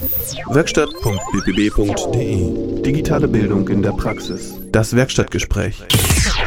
Werkstatt.bbb.de Digitale Bildung in der Praxis. Das Werkstattgespräch.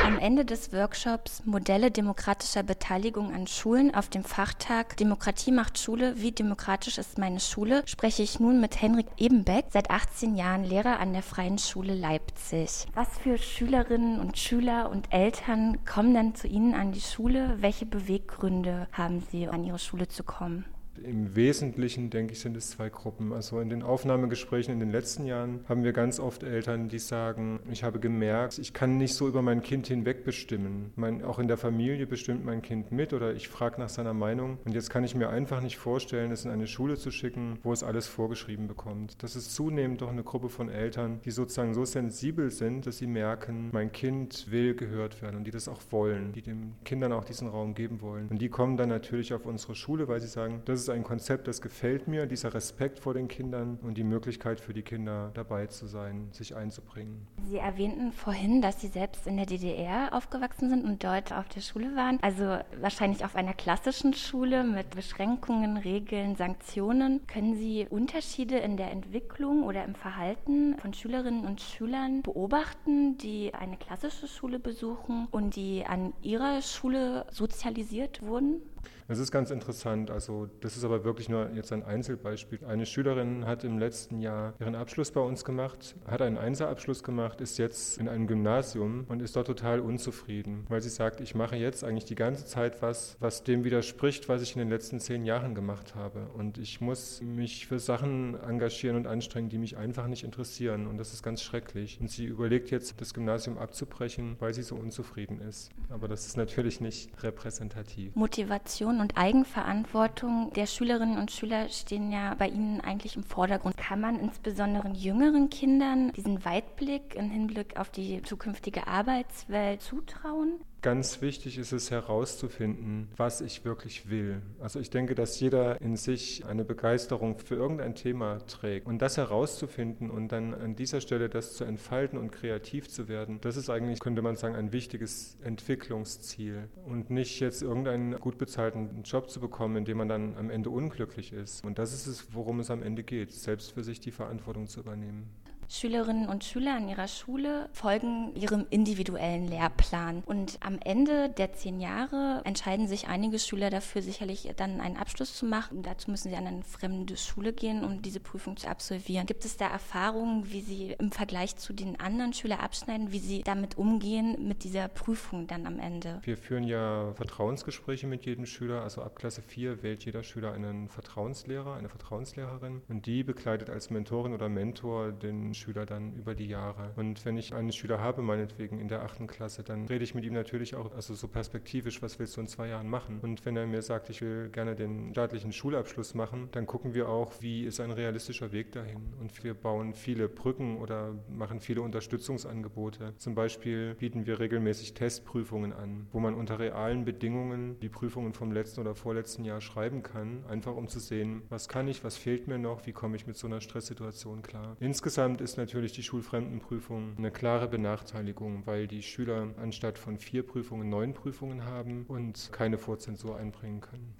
Am Ende des Workshops Modelle demokratischer Beteiligung an Schulen auf dem Fachtag Demokratie macht Schule, wie demokratisch ist meine Schule, spreche ich nun mit Henrik Ebenbeck, seit 18 Jahren Lehrer an der Freien Schule Leipzig. Was für Schülerinnen und Schüler und Eltern kommen dann zu Ihnen an die Schule? Welche Beweggründe haben Sie, an Ihre Schule zu kommen? Im Wesentlichen, denke ich, sind es zwei Gruppen. Also in den Aufnahmegesprächen in den letzten Jahren haben wir ganz oft Eltern, die sagen, ich habe gemerkt, ich kann nicht so über mein Kind hinweg bestimmen. Mein, auch in der Familie bestimmt mein Kind mit oder ich frage nach seiner Meinung. Und jetzt kann ich mir einfach nicht vorstellen, es in eine Schule zu schicken, wo es alles vorgeschrieben bekommt. Das ist zunehmend doch eine Gruppe von Eltern, die sozusagen so sensibel sind, dass sie merken, mein Kind will gehört werden und die das auch wollen, die den Kindern auch diesen Raum geben wollen. Und die kommen dann natürlich auf unsere Schule, weil sie sagen, das ist ein Konzept, das gefällt mir, dieser Respekt vor den Kindern und die Möglichkeit für die Kinder dabei zu sein, sich einzubringen. Sie erwähnten vorhin, dass Sie selbst in der DDR aufgewachsen sind und dort auf der Schule waren. Also wahrscheinlich auf einer klassischen Schule mit Beschränkungen, Regeln, Sanktionen. Können Sie Unterschiede in der Entwicklung oder im Verhalten von Schülerinnen und Schülern beobachten, die eine klassische Schule besuchen und die an ihrer Schule sozialisiert wurden? Es ist ganz interessant. Also das ist aber wirklich nur jetzt ein Einzelbeispiel. Eine Schülerin hat im letzten Jahr ihren Abschluss bei uns gemacht, hat einen Einserabschluss gemacht, ist jetzt in einem Gymnasium und ist dort total unzufrieden, weil sie sagt, ich mache jetzt eigentlich die ganze Zeit was, was dem widerspricht, was ich in den letzten zehn Jahren gemacht habe. Und ich muss mich für Sachen engagieren und anstrengen, die mich einfach nicht interessieren. Und das ist ganz schrecklich. Und sie überlegt jetzt, das Gymnasium abzubrechen, weil sie so unzufrieden ist. Aber das ist natürlich nicht repräsentativ. Motivation Motivation und Eigenverantwortung der Schülerinnen und Schüler stehen ja bei Ihnen eigentlich im Vordergrund. Kann man insbesondere jüngeren Kindern diesen Weitblick im Hinblick auf die zukünftige Arbeitswelt zutrauen? Ganz wichtig ist es herauszufinden, was ich wirklich will. Also ich denke, dass jeder in sich eine Begeisterung für irgendein Thema trägt. Und das herauszufinden und dann an dieser Stelle das zu entfalten und kreativ zu werden, das ist eigentlich, könnte man sagen, ein wichtiges Entwicklungsziel. Und nicht jetzt irgendeinen gut bezahlten Job zu bekommen, in dem man dann am Ende unglücklich ist. Und das ist es, worum es am Ende geht, selbst für sich die Verantwortung zu übernehmen. Schülerinnen und Schüler an ihrer Schule folgen ihrem individuellen Lehrplan. Und am Ende der zehn Jahre entscheiden sich einige Schüler dafür, sicherlich dann einen Abschluss zu machen. Und dazu müssen sie an eine fremde Schule gehen, um diese Prüfung zu absolvieren. Gibt es da Erfahrungen, wie sie im Vergleich zu den anderen Schülern abschneiden, wie sie damit umgehen mit dieser Prüfung dann am Ende? Wir führen ja Vertrauensgespräche mit jedem Schüler. Also ab Klasse 4 wählt jeder Schüler einen Vertrauenslehrer, eine Vertrauenslehrerin. Und die begleitet als Mentorin oder Mentor den Schüler dann über die Jahre. Und wenn ich einen Schüler habe, meinetwegen in der achten Klasse, dann rede ich mit ihm natürlich auch, also so perspektivisch, was willst du in zwei Jahren machen? Und wenn er mir sagt, ich will gerne den staatlichen Schulabschluss machen, dann gucken wir auch, wie ist ein realistischer Weg dahin. Und wir bauen viele Brücken oder machen viele Unterstützungsangebote. Zum Beispiel bieten wir regelmäßig Testprüfungen an, wo man unter realen Bedingungen die Prüfungen vom letzten oder vorletzten Jahr schreiben kann, einfach um zu sehen, was kann ich, was fehlt mir noch, wie komme ich mit so einer Stresssituation klar. Insgesamt ist natürlich die Schulfremdenprüfung eine klare Benachteiligung, weil die Schüler anstatt von vier Prüfungen neun Prüfungen haben und keine Vorzensur einbringen können.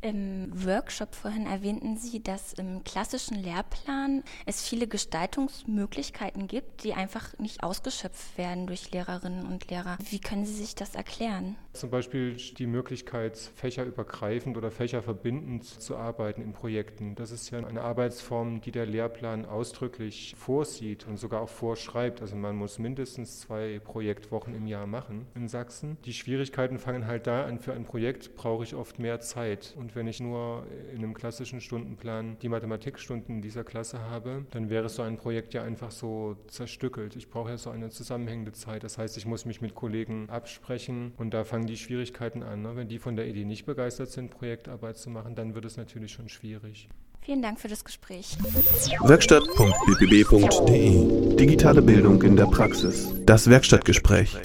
Im Workshop vorhin erwähnten Sie, dass im klassischen Lehrplan es viele Gestaltungsmöglichkeiten gibt, die einfach nicht ausgeschöpft werden durch Lehrerinnen und Lehrer. Wie können Sie sich das erklären? Zum Beispiel die Möglichkeit, fächerübergreifend oder fächerverbindend zu arbeiten in Projekten. Das ist ja eine Arbeitsform, die der Lehrplan ausdrücklich vorsieht und sogar auch vorschreibt. Also man muss mindestens zwei Projektwochen im Jahr machen in Sachsen. Die Schwierigkeiten fangen halt da an. Für ein Projekt brauche ich oft mehr Zeit. Und wenn ich nur in einem klassischen Stundenplan die Mathematikstunden dieser Klasse habe, dann wäre so ein Projekt ja einfach so zerstückelt. Ich brauche ja so eine zusammenhängende Zeit. Das heißt, ich muss mich mit Kollegen absprechen und da fangen die Schwierigkeiten an. Ne? Wenn die von der Idee nicht begeistert sind, Projektarbeit zu machen, dann wird es natürlich schon schwierig. Vielen Dank für das Gespräch. Werkstatt.bbb.de Digitale Bildung in der Praxis. Das Werkstattgespräch.